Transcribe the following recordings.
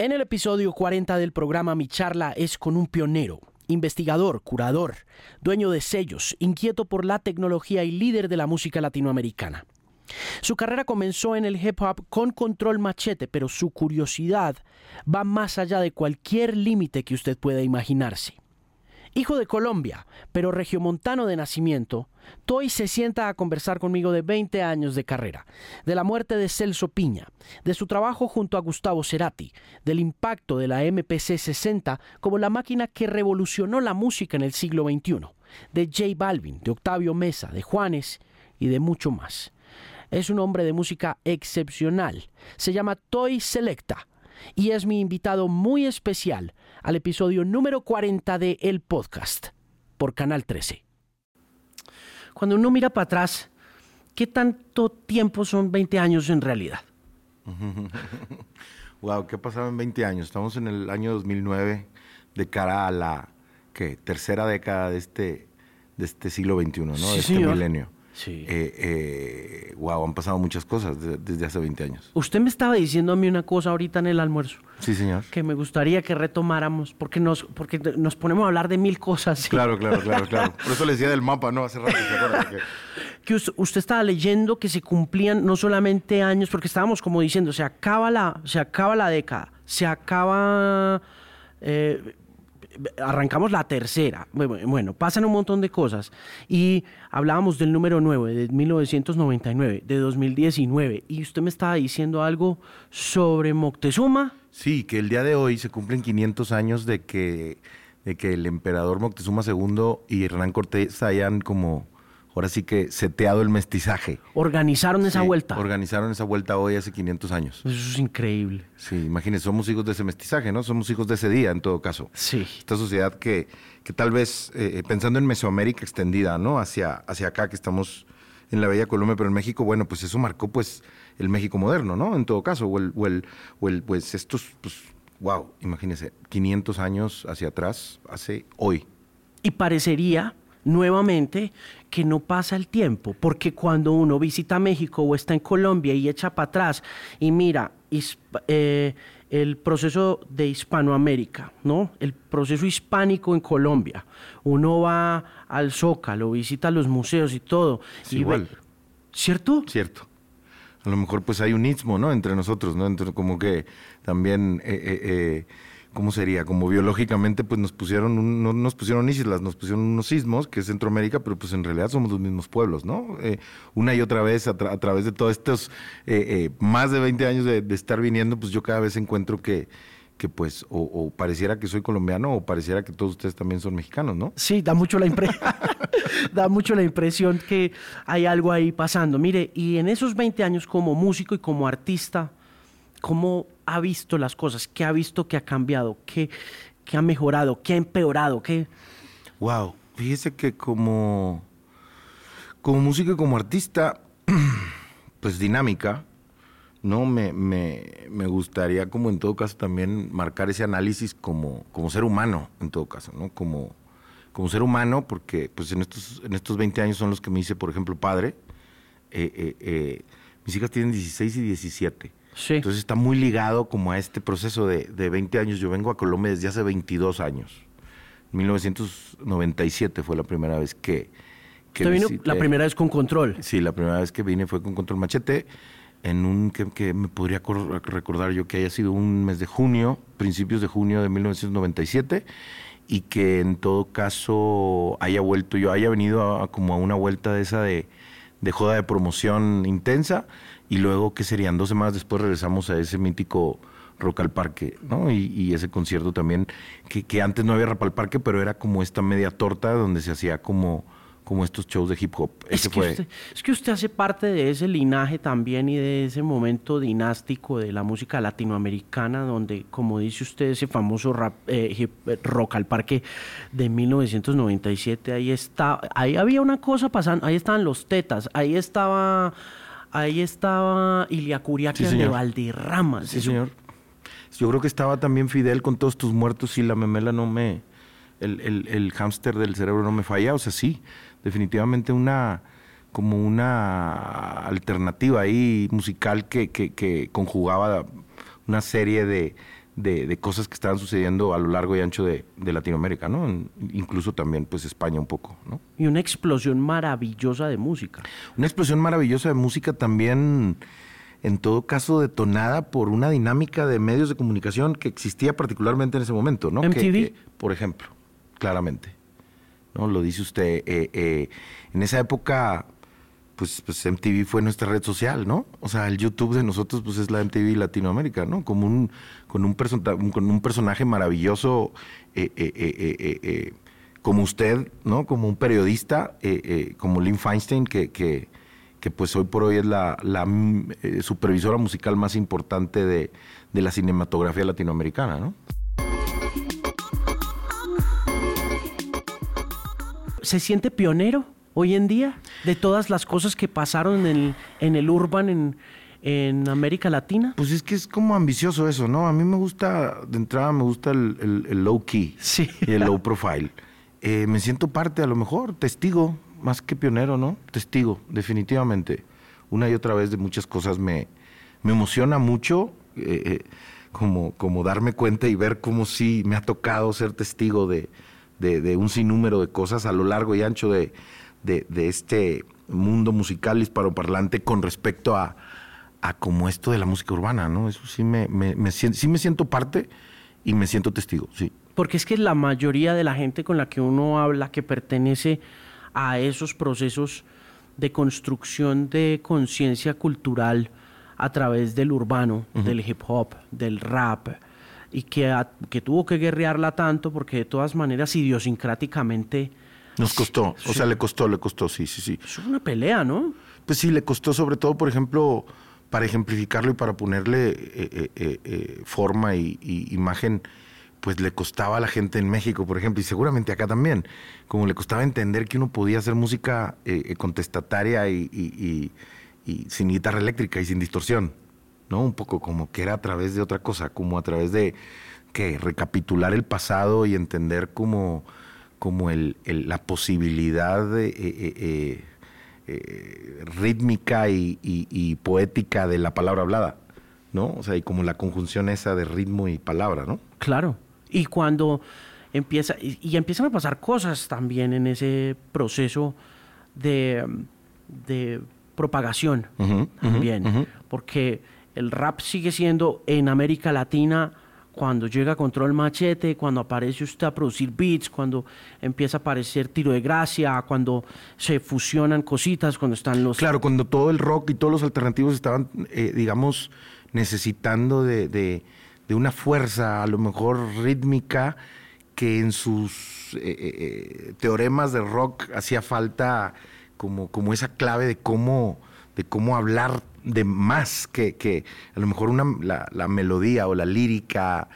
En el episodio 40 del programa Mi charla es con un pionero, investigador, curador, dueño de sellos, inquieto por la tecnología y líder de la música latinoamericana. Su carrera comenzó en el hip hop con control machete, pero su curiosidad va más allá de cualquier límite que usted pueda imaginarse. Hijo de Colombia, pero regiomontano de nacimiento, Toy se sienta a conversar conmigo de 20 años de carrera, de la muerte de Celso Piña, de su trabajo junto a Gustavo Cerati, del impacto de la MPC 60 como la máquina que revolucionó la música en el siglo XXI, de J Balvin, de Octavio Mesa, de Juanes y de mucho más. Es un hombre de música excepcional. Se llama Toy Selecta y es mi invitado muy especial al episodio número 40 de El Podcast por Canal 13. Cuando uno mira para atrás, ¿qué tanto tiempo son 20 años en realidad? wow, ¿qué ha pasado en 20 años? Estamos en el año 2009 de cara a la ¿qué? tercera década de este, de este siglo XXI, ¿no? de este milenio. Sí. Eh, wow, eh, han pasado muchas cosas desde hace 20 años. Usted me estaba diciendo a mí una cosa ahorita en el almuerzo. Sí, señor. Que me gustaría que retomáramos, porque nos, porque nos ponemos a hablar de mil cosas. Claro, claro, claro, claro. Por eso le decía del mapa, ¿no? Hace rato, que usted, estaba leyendo que se cumplían no solamente años, porque estábamos como diciendo, se acaba la, se acaba la década, se acaba... Eh, arrancamos la tercera. Bueno, pasan un montón de cosas. Y hablábamos del número 9, de 1999, de 2019. Y usted me estaba diciendo algo sobre Moctezuma. Sí, que el día de hoy se cumplen 500 años de que, de que el emperador Moctezuma II y Hernán Cortés hayan como ahora sí que seteado el mestizaje. Organizaron esa vuelta. Organizaron esa vuelta hoy hace 500 años. Eso es increíble. Sí, imagínense, somos hijos de ese mestizaje, ¿no? Somos hijos de ese día, en todo caso. Sí. Esta sociedad que, que tal vez, eh, eh, pensando en Mesoamérica extendida, ¿no? Hacia, hacia acá, que estamos en la Bella Colombia, pero en México, bueno, pues eso marcó, pues, el México moderno, ¿no? En todo caso, o el, o el, o el pues, estos, pues, wow, imagínense, 500 años hacia atrás, hace hoy. Y parecería nuevamente que no pasa el tiempo, porque cuando uno visita México o está en Colombia y echa para atrás y mira eh, el proceso de Hispanoamérica, ¿no? el proceso hispánico en Colombia, uno va al Zócalo, visita los museos y todo. igual. ¿Cierto? Cierto. A lo mejor pues hay un istmo, ¿no? Entre nosotros, ¿no? Entre, como que también... Eh, eh, ¿cómo sería? Como biológicamente, pues nos pusieron, no nos pusieron islas, nos pusieron unos sismos, que es Centroamérica, pero pues en realidad somos los mismos pueblos, ¿no? Eh, una y otra vez, a, través de todos estos eh, eh, más de 20 años de, estar viniendo, pues yo cada vez encuentro que, que pues, o, pareciera que soy colombiano, o pareciera que todos ustedes también son mexicanos, ¿no? Sí, da mucho la impresión, da mucho la impresión que hay algo ahí pasando. Mire, y en esos 20 años como músico y como artista, ¿Cómo ha visto las cosas? ¿Qué ha visto que ha cambiado? ¿Qué, ha mejorado? ¿Qué ha empeorado? ¿Qué? Wow, fíjese que como, como músico como artista, pues dinámica, ¿no? Me, me, gustaría como en todo caso también marcar ese análisis como, como ser humano, en todo caso, ¿no? Como, como ser humano, porque pues en estos, en estos 20 años son los que me hice, por ejemplo, padre. Eh, eh, eh, mis hijas tienen 16 y 17. Entonces está muy ligado como a este proceso de, de 20 años. Yo vengo a Colombia desde hace 22 años. 1997 fue la primera vez que... que ¿Usted vino la primera vez con control? Sí, la primera vez que vine fue con control machete en un que, que, me podría recordar yo que haya sido un mes de junio, principios de junio de 1997, y que en todo caso haya vuelto, yo haya venido a, como a una vuelta de esa de, de joda de promoción intensa y luego que serían dos semanas después regresamos a ese mítico Rock al Parque, ¿no? Y, ese concierto también, que, que, antes no había Rock al Parque, pero era como esta media torta donde se hacía como, como estos shows de hip hop. Es que, usted, es que usted hace parte de ese linaje también y de ese momento dinástico de la música latinoamericana, donde, como dice usted, ese famoso rap, eh, eh, Rock al Parque de 1997, ahí está, ahí había una cosa pasando, ahí estaban los tetas, ahí estaba Ahí estaba Ilia Curiaque de Valderrama. Sí, señor. Yo creo que estaba también Fidel con todos tus muertos y la memela no me. El, el, el hámster del cerebro no me falla. O sea, sí, definitivamente una como una alternativa ahí musical que, que, que conjugaba una serie de, de, cosas que estaban sucediendo a lo largo y ancho de, Latinoamérica, ¿no? incluso también, pues, España un poco, ¿no? Y una explosión maravillosa de música. Una explosión maravillosa de música también, en todo caso, detonada por una dinámica de medios de comunicación que existía particularmente en ese momento, ¿no? MTV. por ejemplo, claramente, ¿no? Lo dice usted. Eh, eh, en esa época pues, pues MTV fue nuestra red social, ¿no? O sea, el YouTube de nosotros pues es la MTV Latinoamérica, ¿no? Como un, con, un con un personaje maravilloso eh, eh, eh, como usted, ¿no? Como un periodista, como Lynn Feinstein, que, que, pues hoy por hoy es la, la supervisora musical más importante de, de la cinematografía latinoamericana, ¿no? ¿Se siente pionero? hoy en día de todas las cosas que pasaron en el, en el urban en América Latina? Pues es que es como ambicioso eso, ¿no? A mí me gusta, de entrada me gusta el, el, low key sí. y el low profile. Eh, me siento parte, a lo mejor, testigo, más que pionero, ¿no? Testigo, definitivamente. Una y otra vez de muchas cosas me, me emociona mucho. Eh, eh, como, como darme cuenta y ver cómo sí me ha tocado ser testigo de, de, de un sinnúmero de cosas a lo largo y ancho de, de, este mundo musical hisparoparlante con respecto a, a, como esto de la música urbana, ¿no? Eso sí me, me, sí me siento parte y me siento testigo, sí. Porque es que la mayoría de la gente con la que uno habla que pertenece a esos procesos de construcción de conciencia cultural a través del urbano, del hip hop, del rap, y que, que tuvo que guerrearla tanto porque de todas maneras idiosincráticamente nos costó, o sea, le costó, le costó, sí, sí, sí. Es una pelea, ¿no? Pues sí, le costó sobre todo, por ejemplo, para ejemplificarlo y para ponerle eh, eh, eh, forma y, imagen, pues le costaba a la gente en México, por ejemplo, y seguramente acá también, como le costaba entender que uno podía hacer música contestataria y, sin guitarra eléctrica y sin distorsión, ¿no? Un poco como que era a través de otra cosa, como a través de, que Recapitular el pasado y entender cómo como el, la posibilidad de, eh, rítmica y, poética de la palabra hablada, ¿no? O sea, y como la conjunción esa de ritmo y palabra, ¿no? Claro. Y cuando empieza, y, empiezan a pasar cosas también en ese proceso de, de propagación también, porque el rap sigue siendo en América Latina cuando llega Control Machete, cuando aparece usted a producir beats, cuando empieza a aparecer Tiro de Gracia, cuando se fusionan cositas, cuando están los... Claro, cuando todo el rock y todos los alternativos estaban, eh, digamos, necesitando de, una fuerza, a lo mejor rítmica, que en sus eh, eh, teoremas de rock hacía falta como, como esa clave de cómo, de cómo hablar de más que, que a lo mejor una, la, melodía o la lírica,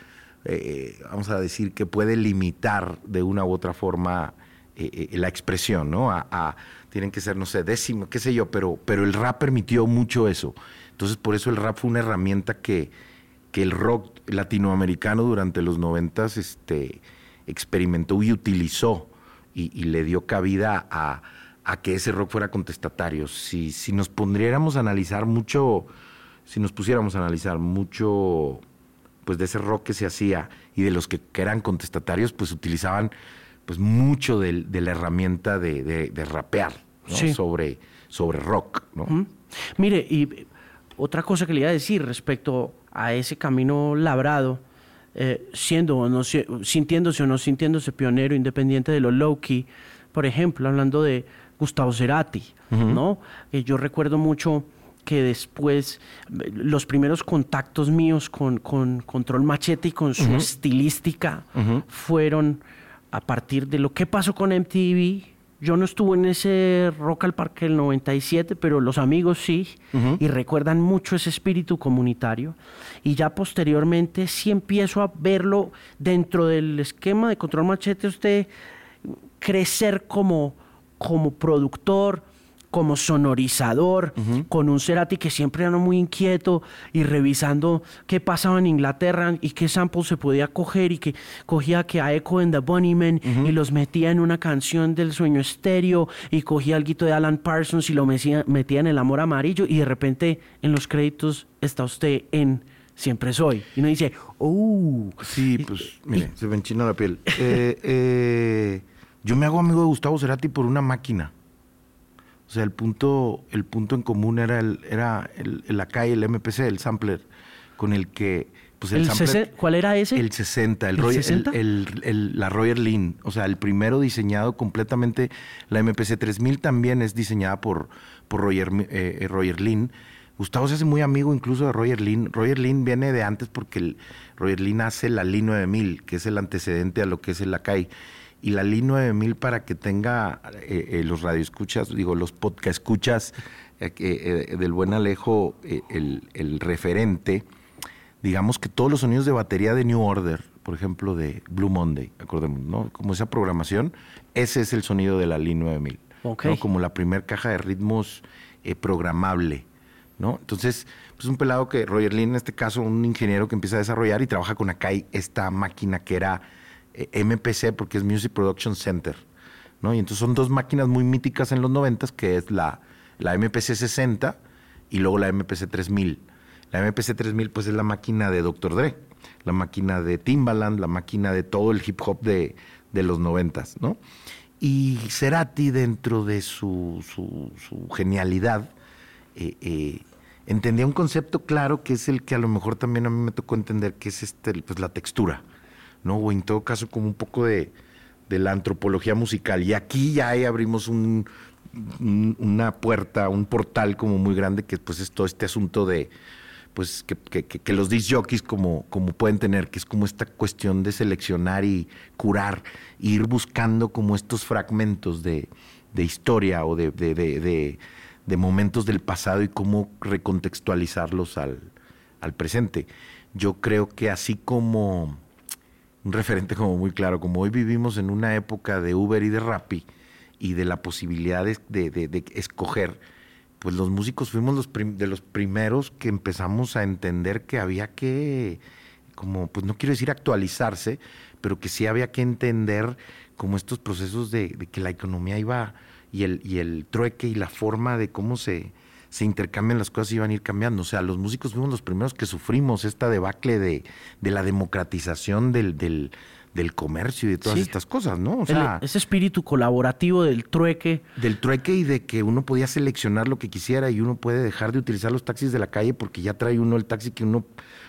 eh, vamos a decir, que puede limitar de una u otra forma eh, eh, la expresión, ¿no? A, tienen que ser, no sé, décimo, qué sé yo, pero, pero el rap permitió mucho eso. Entonces, por eso el rap fue una herramienta que, que el rock latinoamericano durante los noventas este, experimentó y utilizó y le dio cabida a a que ese rock fuera contestatario. Si, si nos pondriéramos a analizar mucho, si nos pusiéramos a analizar mucho pues de ese rock que se hacía y de los que, eran contestatarios, pues utilizaban pues mucho de, la herramienta de, rapear sobre, sobre rock. ¿no? Mire, y otra cosa que le iba a decir respecto a ese camino labrado, eh, siendo o no, sintiéndose o no sintiéndose pionero independiente de lo low-key, por ejemplo, hablando de Gustavo Cerati, ¿no? Eh, yo recuerdo mucho que después los primeros contactos míos con, con Control Machete y con su estilística fueron a partir de lo que pasó con MTV. Yo no estuve en ese Rock al Parque del 97, pero los amigos sí, y recuerdan mucho ese espíritu comunitario. Y ya posteriormente sí empiezo a verlo dentro del esquema de Control Machete, usted crecer como como productor, como sonorizador, con un Cerati que siempre era muy inquieto y revisando qué pasaba en Inglaterra y qué samples se podía coger y que cogía que a Echo and the Bunnymen y los metía en una canción del sueño estéreo y cogía algo de Alan Parsons y lo metía, metía en el amor amarillo y de repente en los créditos está usted en siempre soy. Y uno dice, ¡oh! Sí, pues, mire, se me enchina la piel. Eh, eh, yo me hago amigo de Gustavo Cerati por una máquina. O sea, el punto, el punto en común era el, era el, el el MPC, el sampler, con el que pues el, sampler, ¿Cuál era ese? El 60, el, Roy, 60? El, la Royer Lean, o sea, el primero diseñado completamente. La MPC 3000 también es diseñada por, por Roger, eh, Roger Lean. Gustavo se hace muy amigo incluso de Roger Lean. Roger Lean viene de antes porque el, Roger Lean hace la Lean 9000, que es el antecedente a lo que es el Akai. Y la Lean 9000 para que tenga eh, eh, los radioescuchas, digo, los podcast escuchas eh, del buen Alejo, el, el referente digamos que todos los sonidos de batería de New Order, por ejemplo, de Blue Monday, acordemos, ¿no? Como esa programación, ese es el sonido de la Lee 9000. Okay. Como la primer caja de ritmos eh, programable, ¿no? Entonces, pues un pelado que Roger Lee, en este caso, un ingeniero que empieza a desarrollar y trabaja con Akai esta máquina que era eh, MPC, porque es Music Production Center, ¿no? Y entonces son dos máquinas muy míticas en los 90 que es la, la MPC 60 y luego la MPC 3000 la MPC 3000 pues es la máquina de Dr. Dre, la máquina de Timbaland, la máquina de todo el hip hop de, los noventas, ¿no? Y Cerati dentro de su, genialidad eh, eh, entendía un concepto claro que es el que a lo mejor también a mí me tocó entender, que es este, pues la textura, ¿no? O en todo caso como un poco de, la antropología musical. Y aquí ya abrimos un, una puerta, un portal como muy grande que pues es todo este asunto de pues que, los disc jockeys como, como pueden tener, que es como esta cuestión de seleccionar y curar, ir buscando como estos fragmentos de, historia o de, de, momentos del pasado y cómo recontextualizarlos al, al, presente. Yo creo que así como un referente como muy claro, como hoy vivimos en una época de Uber y de Rappi y de la posibilidad de escoger, pues los músicos fuimos los de los primeros que empezamos a entender que había que, como, pues no quiero decir actualizarse, pero que sí había que entender como estos procesos de, que la economía iba y el, y el trueque y la forma de cómo se, se intercambian las cosas iban a ir cambiando. O sea, los músicos fuimos los primeros que sufrimos esta debacle de, de la democratización del, del, del comercio y de todas estas cosas, ¿no? O sea, ese espíritu colaborativo del trueque. Del trueque y de que uno podía seleccionar lo que quisiera y uno puede dejar de utilizar los taxis de la calle porque ya trae uno el taxi que uno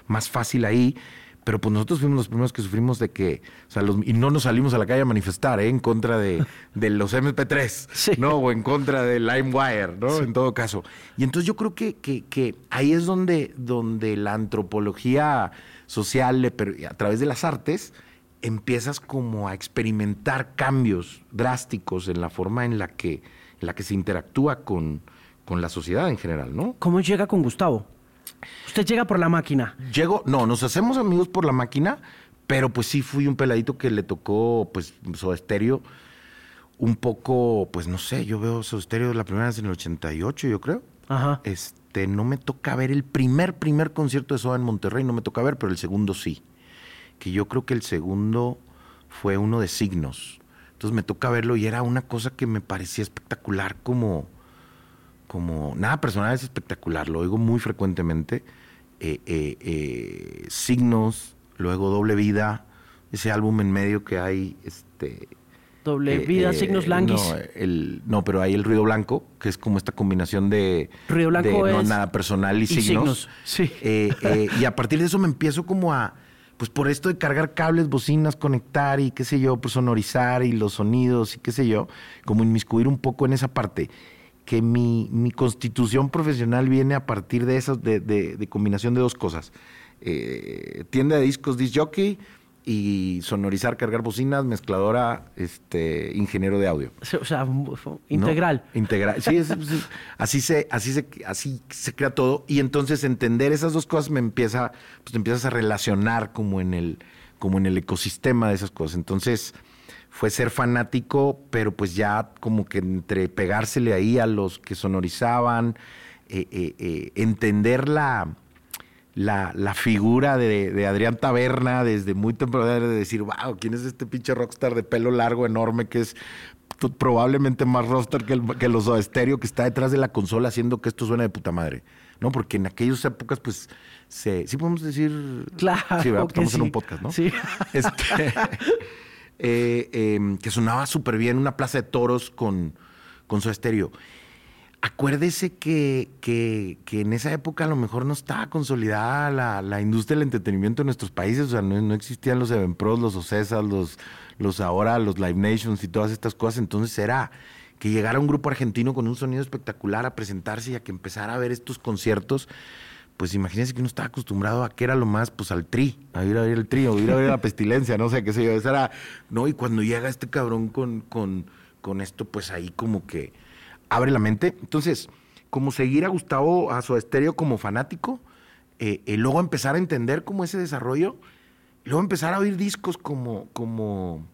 más fácil ahí. Pero pues nosotros fuimos los primeros que sufrimos de que, o sea, los, y no nos salimos a la calle a manifestar, ¿eh? En contra de, de los MP3, ¿no? O en contra de LimeWire, ¿no? En todo caso. Y entonces yo creo que, que, que ahí es donde, donde la antropología social, a través de las artes, empiezas como a experimentar cambios drásticos en la forma en la que, en la que se interactúa con, con la sociedad en general, ¿no? ¿Cómo llega con Gustavo? Usted llega por la máquina. Llego, no, nos hacemos amigos por la máquina, pero pues sí fui un peladito que le tocó, pues, su estéreo un poco, pues no sé, yo veo su estéreo la primera vez en el 88, yo creo. Ajá. Este, no me toca ver el primer, primer concierto de Soda en Monterrey, no me toca ver, pero el segundo sí que yo creo que el segundo fue uno de signos. Entonces me toca verlo y era una cosa que me parecía espectacular como, como nada personal es espectacular, lo oigo muy frecuentemente. Eh, eh, eh, signos, luego Doble Vida, ese álbum en medio que hay, este... Doble Vida, Signos Languis. No, el, no, pero hay el Ruido Blanco, que es como esta combinación de... Ruido Blanco No, nada personal y, signos. Sí. y a partir de eso me empiezo como a pues por esto de cargar cables, bocinas, conectar y qué sé yo, pues sonorizar y los sonidos y qué sé yo, como inmiscuir un poco en esa parte. Que mi, mi constitución profesional viene a partir de esas, de, de, combinación de dos cosas. Eh, tienda de discos, disc jockey, y sonorizar, cargar bocinas, mezcladora, este, ingeniero de audio. O sea, integral. Integral. Sí, así se, así se, así se crea todo. Y entonces entender esas dos cosas me empieza, pues te empiezas a relacionar como en el, como en el ecosistema de esas cosas. Entonces, fue ser fanático, pero pues ya como que entre pegársele ahí a los que sonorizaban, eh, eh, eh, entender la la, la figura de, de, Adrián Taberna desde muy temprano de decir, wow, ¿quién es este pinche rockstar de pelo largo, enorme, que es probablemente más rockstar que, el, que los estéreo que está detrás de la consola haciendo que esto suene de puta madre? ¿no? Porque en aquellas épocas, pues, se, sí podemos decir... Claro, Sí, Estamos en un podcast, ¿no? Sí. Este, eh, eh, que sonaba súper bien una plaza de toros con, con su estéreo. Acuérdese que, que- que en esa época a lo mejor no estaba consolidada la, la industria del entretenimiento en nuestros países, o sea, no, no existían los Evenpros, los Ocesas, los, los ahora, los Live Nations y todas estas cosas, entonces era que llegara un grupo argentino con un sonido espectacular a presentarse y a que empezara a ver estos conciertos, pues imagínense que uno estaba acostumbrado a que era lo más, pues al tri, a ir a ver el tri, o ir a ver la pestilencia, no sé qué sé yo, esa era, no, y cuando llega este cabrón con, con, con esto, pues ahí como que abre la mente. Entonces, como seguir a Gustavo, a su estéreo como fanático, eh, eh, luego empezar a entender como ese desarrollo, y luego empezar a oír discos como, como,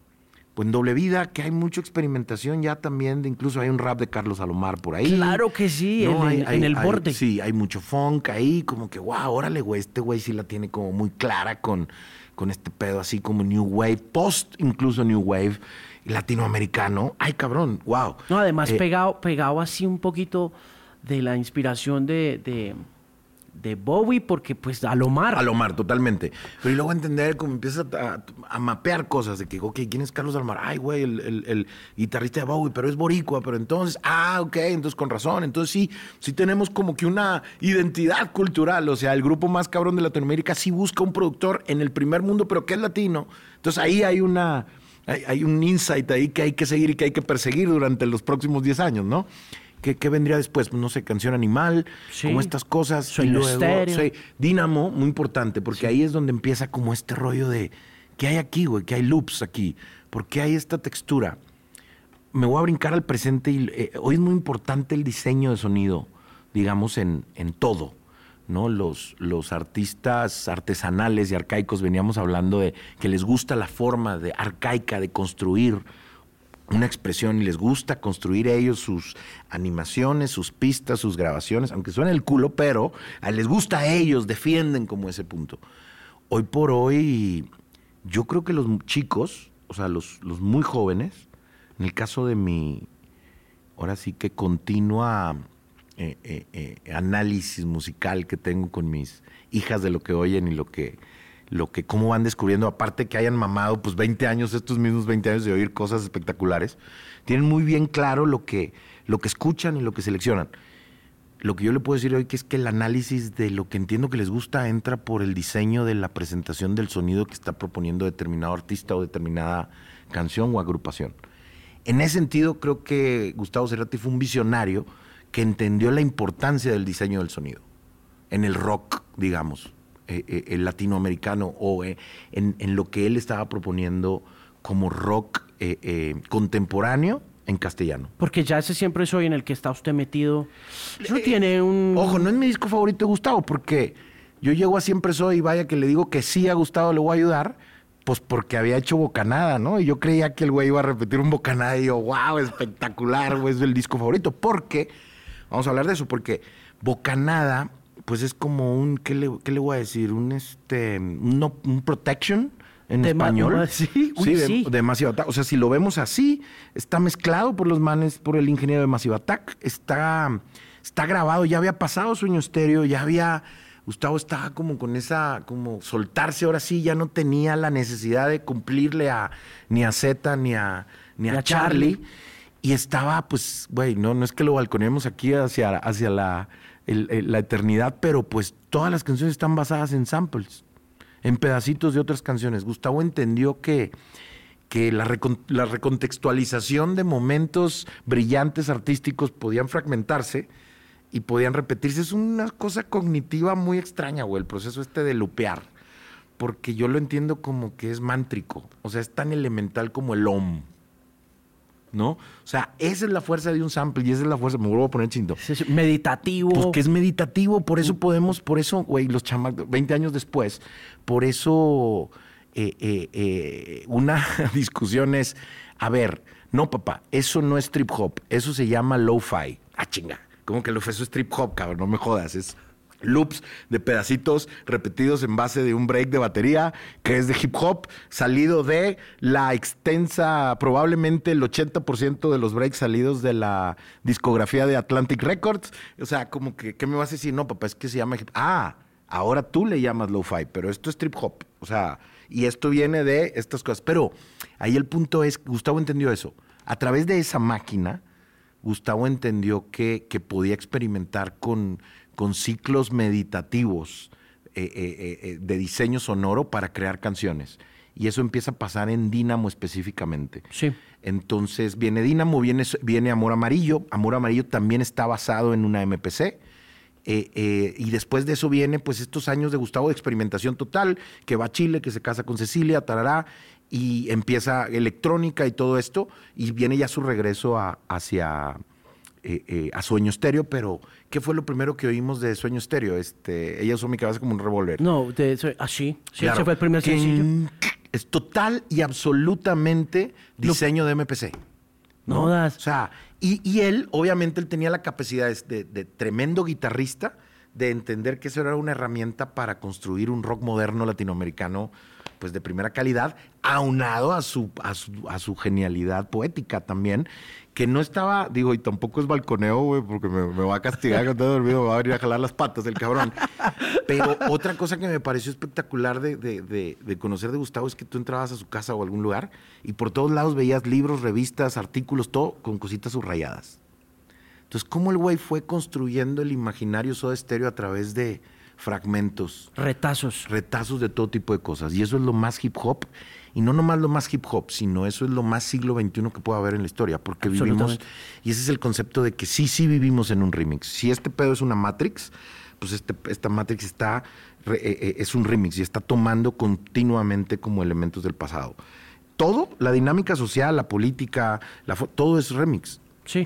pues en doble vida, que hay mucha experimentación ya también, de incluso hay un rap de Carlos Salomar por ahí. Claro que sí, en, hay- en- hay- en el hay- borde. Sí, hay mucho funk ahí, como que, wow, órale, güey, este güey sí la tiene como muy clara con, con este pedo así como New Wave, post incluso New Wave, latinoamericano. Ay, cabrón, wow. No, además Eh, pegado, pegado así un poquito de la inspiración de, de, de Bowie, porque pues a lo mar. Alomar, totalmente. Pero y luego entender cómo empieza a, a mapear cosas de que, ok, ¿quién es Carlos Alomar? Ay, güey, el, guitarrista de Bowie, pero es boricua, pero entonces, ah, ok, entonces con razón. Entonces sí, sí tenemos como que una identidad cultural. O sea, el grupo más cabrón de Latinoamérica sí busca un productor en el primer mundo, pero que es latino. Entonces ahí hay una... Hay un insight ahí que hay que seguir y que hay que perseguir durante los próximos 10 años, ¿no? ¿Qué, qué vendría después? No sé, canción animal, Sí. como estas cosas. Sueño y luego, sí, Dínamo, muy importante, porque ahí es donde empieza como este rollo de, ¿qué hay aquí, güey? ¿Qué hay loops aquí? ¿Por qué hay esta textura? Me voy a brincar al presente y eh, hoy es muy importante el diseño de sonido, digamos, en, en todo. ¿no? Los, los artistas artesanales y arcaicos veníamos hablando de que les gusta la forma de arcaica de construir una expresión y les gusta construir ellos sus animaciones, sus pistas, sus grabaciones, aunque suene el culo, pero a- les gusta a ellos, defienden como ese punto. Hoy por hoy, yo creo que los chicos, o sea, los, los muy jóvenes, en el caso de mi, ahora sí que continua eh, eh, eh, análisis musical que tengo con mis hijas de lo que oyen y lo que, lo que, cómo van descubriendo, aparte que hayan mamado pues 20 años, estos mismos 20 años de oír cosas espectaculares, tienen muy bien claro lo que, lo que escuchan y lo que seleccionan. Lo que yo le puedo decir hoy que es que el análisis de lo que entiendo que les gusta entra por el diseño de la presentación del sonido que está proponiendo determinado artista o determinada canción o agrupación. En ese sentido, creo que Gustavo Cerati fue un visionario que entendió la importancia del diseño del sonido en el rock, digamos, eh, eh, el latinoamericano o eh, en, en lo que él estaba proponiendo como rock eh, contemporáneo en castellano. Porque ya ese siempre soy en el que está usted metido. Eso tiene un... Ojo, no es mi disco favorito de Gustavo, porque yo llego a Siempre Soy y vaya que le digo que sí a Gustavo le voy a ayudar, pues porque había hecho Bocanada, ¿no? Y yo creía que el güey iba a repetir un Bocanada y yo, wow, espectacular, güey, es el disco favorito. Porque, vamos a hablar de eso, porque Bocanada, pues es como un, ¿qué le, qué le voy a decir? Un, este, un, no- un protection en De ma- español. sí, uy, de, sí. de Massive Attack. O sea, si lo vemos así, está mezclado por los manes, por el ingeniero de Massive Attack, está, está grabado, ya había pasado Sueño Estéreo, ya había. Gustavo estaba como con esa, como soltarse ahora sí, ya no tenía la necesidad de cumplirle a ni a Z ni a, ni a, Ni a Charlie. Charlie. Y estaba, pues, güey, no, no es que lo balconemos aquí hacia, hacia la, el- la eternidad, pero pues todas las canciones están basadas en samples en pedacitos de otras canciones. Gustavo entendió que, que la, la recontextualización de momentos brillantes artísticos podían fragmentarse y podían repetirse. Es una cosa cognitiva muy extraña, güey, el proceso este de lupear. Porque yo lo entiendo como que es mántrico. O sea, es tan elemental como el OM. ¿No? O sea, esa es la fuerza de un sample y esa es la fuerza. Me vuelvo a poner chinto. es meditativo. Pues que es meditativo, por eso podemos, por eso, güey, los chamacos, 20 años después, por eso eh, eh, eh, una discusión es, a ver, no papá, eso no es trip hop, eso se llama lo-fi. Ah, chinga, como que lo-fi eso es trip hop, cabrón, no me jodas, es loops de pedacitos repetidos en base de un break de batería que es de hip hop, salido de la extensa, probablemente el 80% de los breaks salidos de la discografía de Atlantic Records. O sea, como que, ¿qué me vas a decir? No, papá, es que se llama hip Ah, ahora tú le llamas lo-fi, pero esto es trip hop. O sea, y esto viene de estas cosas. Pero ahí el punto es, Gustavo entendió eso. A través de esa máquina, Gustavo entendió que, que podía experimentar con con ciclos meditativos eh, eh, eh, de diseño sonoro para crear canciones. Y eso empieza a pasar en Dínamo específicamente. Sí. Entonces viene Dínamo, viene, viene Amor Amarillo. Amor Amarillo también está basado en una MPC. y después de eso viene pues estos años de Gustavo de experimentación total, que va a Chile, que se casa con Cecilia, tarará, y empieza electrónica y todo esto, y viene ya su regreso hacia a Sueño Estéreo, pero ¿Qué fue lo primero que oímos de Sueño Estéreo? Este, ella usó mi cabeza como un revólver. No, de así. Ah, sí, ese fue el primer sencillo. Es total y absolutamente diseño de MPC. No, das. O sea, y, él, obviamente, él tenía la capacidad de, de, tremendo guitarrista de entender que eso era una herramienta para construir un rock moderno latinoamericano pues de primera calidad, aunado a su, a su, a su genialidad poética también, que no estaba, digo, y tampoco es balconeo, güey, porque me, va a castigar cuando he dormido, me va a venir a jalar las patas el cabrón. Pero otra cosa que me pareció espectacular de, de, conocer de Gustavo es que tú entrabas a su casa o algún lugar y por todos lados veías libros, revistas, artículos, todo con cositas subrayadas. Entonces, ¿cómo el güey fue construyendo el imaginario Soda Estéreo a través de fragmentos? Retazos. Retazos de todo tipo de cosas. Y eso es lo más hip hop y no nomás lo más hip hop, sino eso es lo más siglo XXI que puede haber en la historia, porque vivimos, y ese es el concepto de que sí, sí vivimos en un remix. Si este pedo es una Matrix, pues este, esta Matrix está, eh, eh, es un remix y está tomando continuamente como elementos del pasado. Todo, la dinámica social, la política, la, todo es remix. Sí.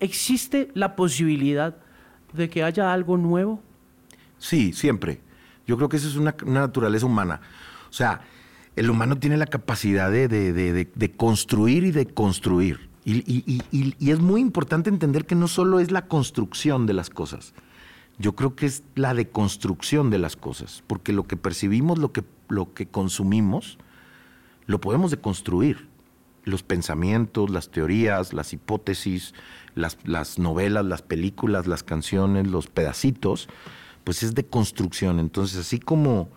¿Existe la posibilidad de que haya algo nuevo? Sí, siempre. Yo creo que eso es una, naturaleza humana. O sea, el humano tiene la capacidad de, construir y de construir. Y, es muy importante entender que no solo es la construcción de las cosas, yo creo que es la deconstrucción de las cosas, porque lo que percibimos, lo que, lo que consumimos, lo podemos deconstruir. Los pensamientos, las teorías, las hipótesis, las, las novelas, las películas, las canciones, los pedacitos, pues es deconstrucción. Entonces, así como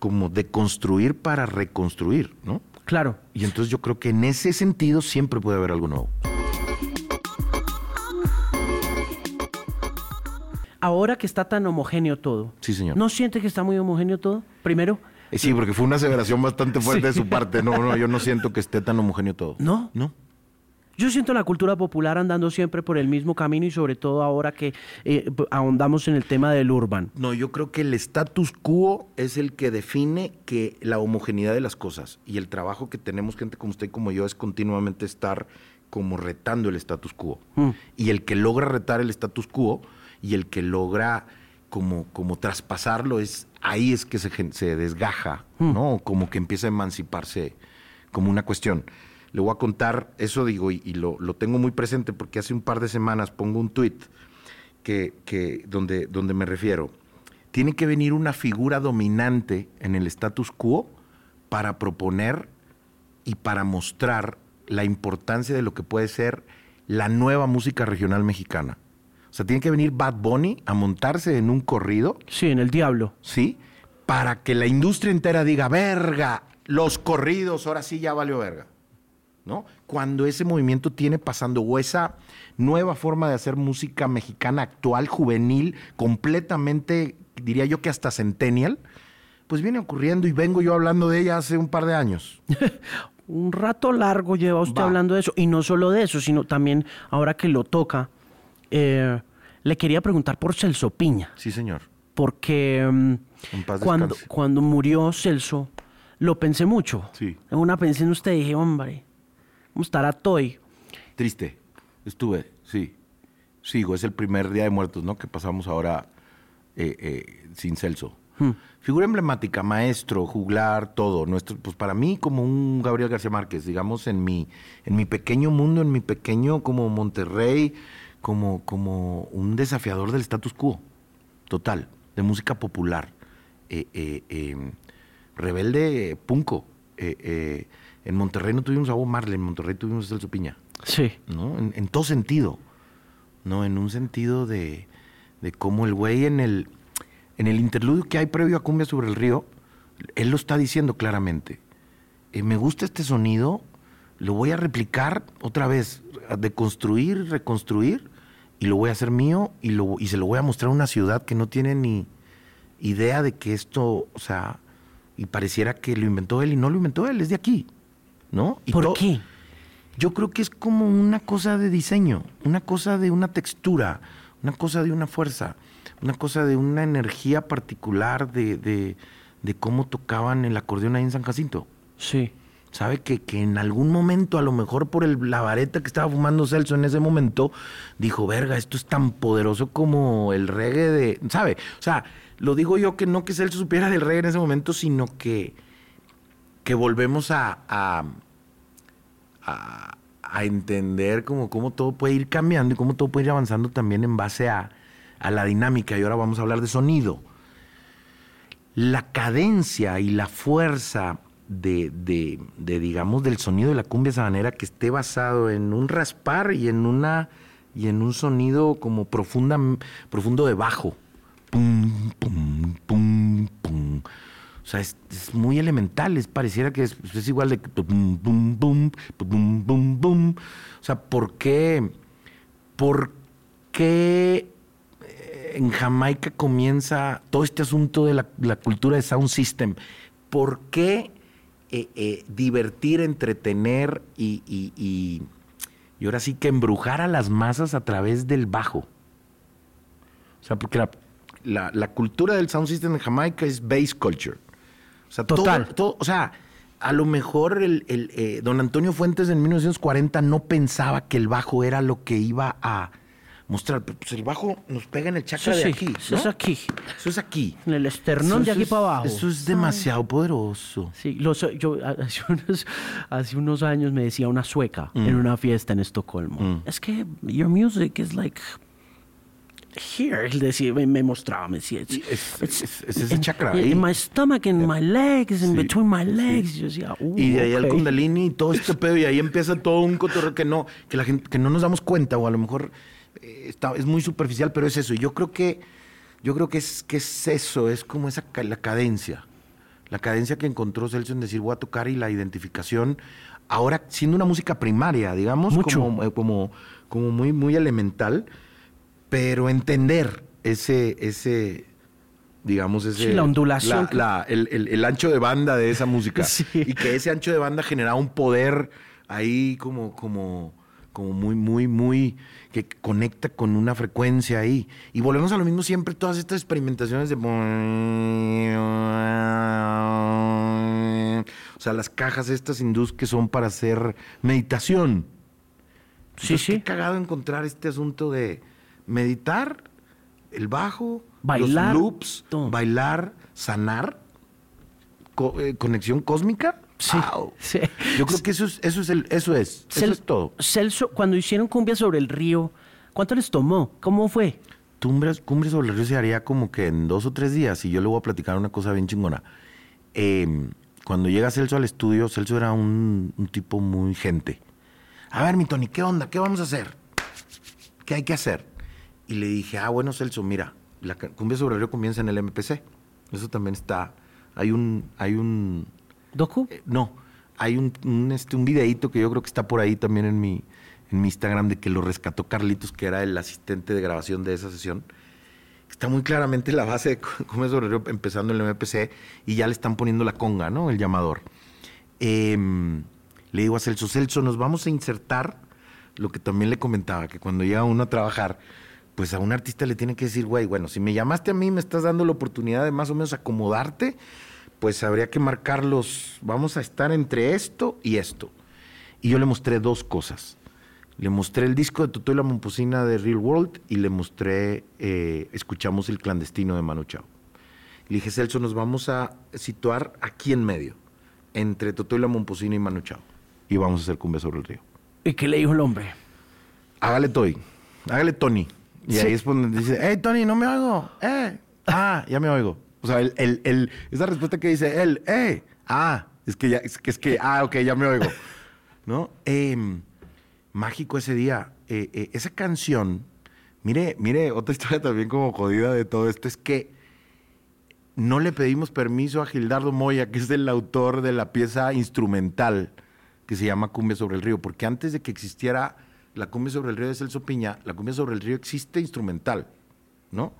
como de construir para reconstruir, ¿no? Claro. Y entonces yo creo que en ese sentido siempre puede haber algo nuevo. Ahora que está tan homogéneo todo. Sí, señor. ¿No siente que está muy homogéneo todo? Primero. Eh, sí, porque fue una aseveración bastante fuerte de su parte. No, no, yo no siento que esté tan homogéneo todo. ¿No? No. Yo siento la cultura popular andando siempre por el mismo camino y sobre todo ahora que eh, ahondamos en el tema del urban. No, yo creo que el status quo es el que define que la homogeneidad de las cosas y el trabajo que tenemos gente como usted y como yo es continuamente estar como retando el status quo. Mm. Y el que logra retar el status quo y el que logra como, como traspasarlo es ahí es que se, se desgaja, mm. ¿no? Como que empieza a emanciparse como una cuestión le voy a contar, eso digo, y, lo, tengo muy presente porque hace un par de semanas pongo un tuit que, que, donde, donde me refiero. Tiene que venir una figura dominante en el status quo para proponer y para mostrar la importancia de lo que puede ser la nueva música regional mexicana. O sea, tiene que venir Bad Bunny a montarse en un corrido. Sí, en el diablo. Sí, para que la industria entera diga, verga, los corridos, ahora sí ya valió verga. ¿No? Cuando ese movimiento tiene pasando, o esa nueva forma de hacer música mexicana actual, juvenil, completamente, diría yo que hasta centennial, pues viene ocurriendo y vengo yo hablando de ella hace un par de años. un rato largo lleva usted hablando de eso, y no solo de eso, sino también ahora que lo toca, eh, le quería preguntar por Celso Piña. Sí, señor. Porque mm, cuando, cuando murió Celso, lo pensé mucho. Sí. En una pensé en usted dije, hombre, ¿Cómo estará Toy? Triste. Estuve, sí. Sigo, es el primer día de muertos, ¿no? Que pasamos ahora eh, eh, sin Celso. Hmm. Figura emblemática, maestro, juglar, todo. Nuestro, pues para mí, como un Gabriel García Márquez, digamos, en mi, en mi pequeño mundo, en mi pequeño como Monterrey, como, como un desafiador del status quo. total, de música popular. Eh, eh, rebelde punco. En Monterrey no tuvimos a Bob Marley, en Monterrey tuvimos a Celso Piña. Sí. ¿no? En, todo sentido. ¿no? En un sentido de, de cómo el güey en el, en el interludio que hay previo a Cumbia sobre el río, él lo está diciendo claramente. me gusta este sonido, lo voy a replicar otra vez, de construir, reconstruir, y lo voy a hacer mío y, lo, y se lo voy a mostrar a una ciudad que no tiene ni idea de que esto, o sea, y pareciera que lo inventó él y no lo inventó él, es de aquí, ¿no? Y ¿Por qué? Yo creo que es como una cosa de diseño, una cosa de una textura, una cosa de una fuerza, una cosa de una energía particular de, de, de cómo tocaban el acordeón ahí en San Jacinto. Sí sabe que, que, en algún momento, a lo mejor por el, la vareta que estaba fumando Celso en ese momento, dijo, verga, esto es tan poderoso como el reggae de, ¿sabe? O sea, lo digo yo que no que Celso supiera del reggae en ese momento, sino que, que volvemos a, a, a, entender como cómo todo puede ir cambiando y cómo todo puede ir avanzando también en base a, a la dinámica. Y ahora vamos a hablar de sonido. La cadencia y la fuerza de, de, digamos, del sonido de la cumbia sabanera que esté basado en un raspar y en una y en un sonido como profunda, profundo de bajo. Pum, pum, pum, pum. O sea, es, muy elemental, es, pareciera que es, es igual de pum, pum, pum, pum, pum, pum. O sea, ¿por qué, por qué eh, en Jamaica comienza todo este asunto de la, la cultura de sound system? ¿Por qué eh, eh, divertir, entretener y, y, ahora sí que embrujar a las masas a través del bajo. O sea, porque la, la, cultura del sound system en Jamaica es bass culture. O sea, Total. Todo, o sea, a lo mejor el, el eh, don Antonio Fuentes en 1940 no pensaba que el bajo era lo que iba a mostrar. Pues el bajo nos pega en el chakra de aquí. Eso es aquí. Eso es aquí. En el esternón de aquí para abajo. Eso es demasiado poderoso. Sí, yo hace unos, hace unos, años me decía una sueca en mm. una fiesta en Estocolmo. Mm. Es que your music is like here. Él decía, me mostraba, me decía, es, ese chakra. In my stomach, in my legs, in between my legs. Yo decía, uh, y de ahí al Kundalini y todo este pedo, y ahí empieza todo un cotorreo que no, que la gente, que no nos damos cuenta, o a lo mejor eh, es muy superficial, pero es eso. Yo creo que, yo creo que es, que es eso, es como esa la cadencia. La cadencia que encontró Celso en decir voy a tocar y la identificación, ahora siendo una música primaria, digamos, Como, eh, como, como muy, muy elemental, pero entender ese, ese, digamos, ese. la ondulación. el, ancho de banda de esa música. Y que ese ancho de banda generaba un poder ahí como, como, como muy, muy, muy que conecta con una frecuencia ahí. Y volvemos a lo mismo siempre, todas estas experimentaciones de... O sea, las cajas estas hindús que son para hacer meditación. Sí, sí. Qué cagado encontrar este asunto de meditar, el bajo, bailar, los loops, bailar, sanar, eh, conexión cósmica. Sí, Yo creo que eso es, eso es, el, eso es, eso es todo. Celso, cuando hicieron Cumbia sobre el río, ¿cuánto les tomó? ¿Cómo fue? Cumbia, sobre el río se haría como que en dos o tres días y yo le voy a platicar una cosa bien chingona. Em, cuando llega Celso al estudio, Celso era un, tipo muy gente. A ver, mi Tony, ¿qué onda? ¿Qué vamos a hacer? ¿Qué hay que hacer? Y le dije, ah, bueno, Celso, mira, la cumbia sobre el río comienza en el MPC. Eso también está. Hay un, hay un, ¿Docu? Eh, no, hay un, un, este, un videíto que yo creo que está por ahí también en mi, en mi Instagram de que lo rescató Carlitos, que era el asistente de grabación de esa sesión. Está muy claramente la base de cómo es empezando en el MPC y ya le están poniendo la conga, ¿no? El llamador. Em, le digo a Celso, Celso, nos vamos a insertar lo que también le comentaba, que cuando llega uno a trabajar, pues a un artista le tiene que decir, güey, bueno, si me llamaste a mí, me estás dando la oportunidad de más o menos acomodarte pues habría que marcarlos, vamos a estar entre esto y esto. Y yo le mostré dos cosas. Le mostré el disco de Toto y la Momposina de Real World y le mostré, eh, escuchamos el clandestino de Manu Chao. Le dije, Celso, nos vamos a situar aquí en medio, entre Toto y la Momposina y Manu Chao. Y vamos a hacer cumbia sobre el río. ¿Y qué le dijo el hombre? Hágale Toy, hágale Tony. Y ahí es donde dice, hey, Tony, no me oigo. Eh, ah, ya me oigo. O sea, el, el, el- esa respuesta que dice él, eh, ah, es que ya, es que, es que, ah, ok, ya me oigo. ¿No? Em, mágico ese día. Eh, eh, esa canción, mire, mire, otra historia también como jodida de todo esto es que no le pedimos permiso a Gildardo Moya, que es el autor de la pieza instrumental que se llama Cumbia sobre el río, porque antes de que existiera la cumbia sobre el río de Celso Piña, la cumbia sobre el río existe instrumental, ¿no?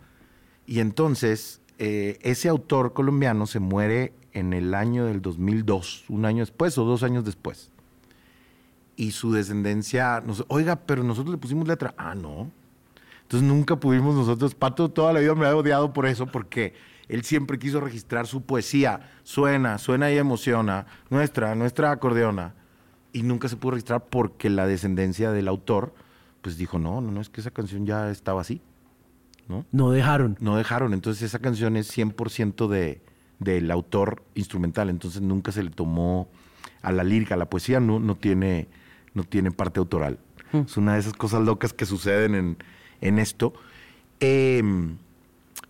Y entonces, eh, ese autor colombiano se muere en el año del 2002, un año después o dos años después. Y su descendencia, nos, oiga, pero nosotros le pusimos letra. Ah, no. Entonces nunca pudimos nosotros, Pato toda la vida me ha odiado por eso, porque él siempre quiso registrar su poesía. Suena, suena y emociona. Nuestra, nuestra acordeona. Y nunca se pudo registrar porque la descendencia del autor, pues dijo, no, no, no, es que esa canción ya estaba así. ¿no? No dejaron. No dejaron. Entonces esa canción es 100% de, del autor instrumental. Entonces nunca se le tomó a la lírica, a la poesía no, no, tiene, no tiene parte autoral. Es una de esas cosas locas que suceden en, en esto. Eh,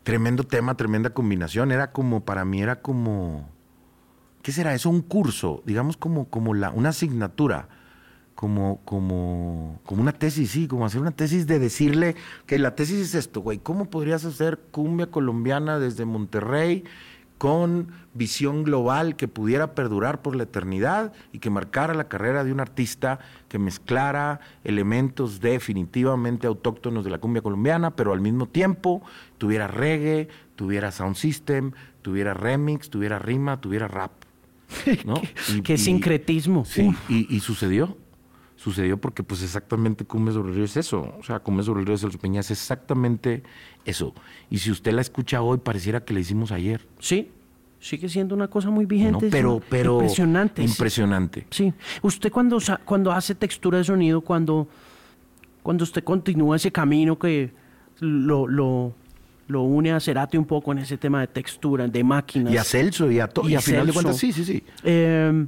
tremendo tema, tremenda combinación. Era como, para mí era como, ¿qué será eso? Un curso, digamos como, como la, una asignatura como, como, como una tesis, sí, como hacer una tesis de decirle que la tesis es esto, güey, ¿cómo podrías hacer cumbia colombiana desde Monterrey con visión global que pudiera perdurar por la eternidad y que marcara la carrera de un artista que mezclara elementos definitivamente autóctonos de la cumbia colombiana, pero al mismo tiempo tuviera reggae, tuviera sound system, tuviera remix, tuviera rima, tuviera rap. ¿no? Y- Qué y- sincretismo. Sí, y, y sucedió. Sucedió porque pues exactamente Cumbia sobre el Río es eso. O sea, Cumbia sobre el Río de Celso Peña es exactamente eso. Y si usted la escucha hoy, pareciera que la hicimos ayer. Sí, sigue siendo una cosa muy ¿no? vigente. sí. Pero, pero... Impresionante. Impresionante. Sí. Usted cuando, cuando hace textura de sonido, cuando, cuando usted continúa ese camino que lo, lo, lo une a Cerati un poco en ese tema de textura, de máquinas. Y a Celso y a todo. Y Y, a final de cuentas, sí, sí, sí. Eh,